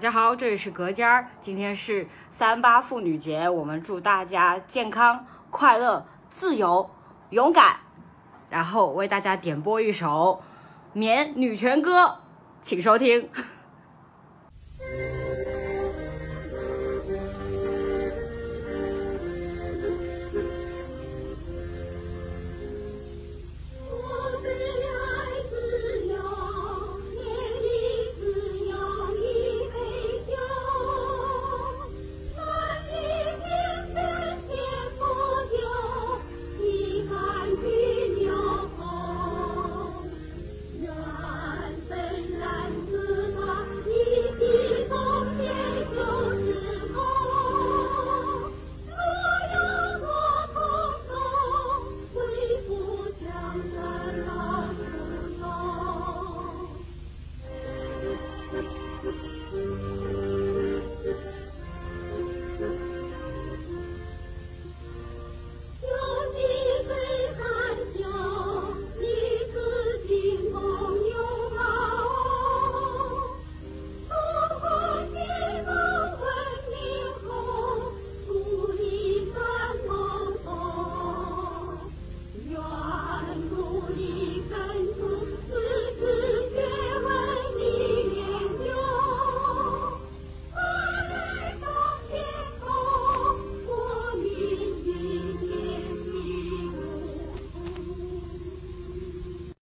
大家好，这里是隔间儿，今天是三八妇女节，我们祝大家健康、快乐、自由、勇敢。然后为大家点播一首《棉女权歌》，请收听。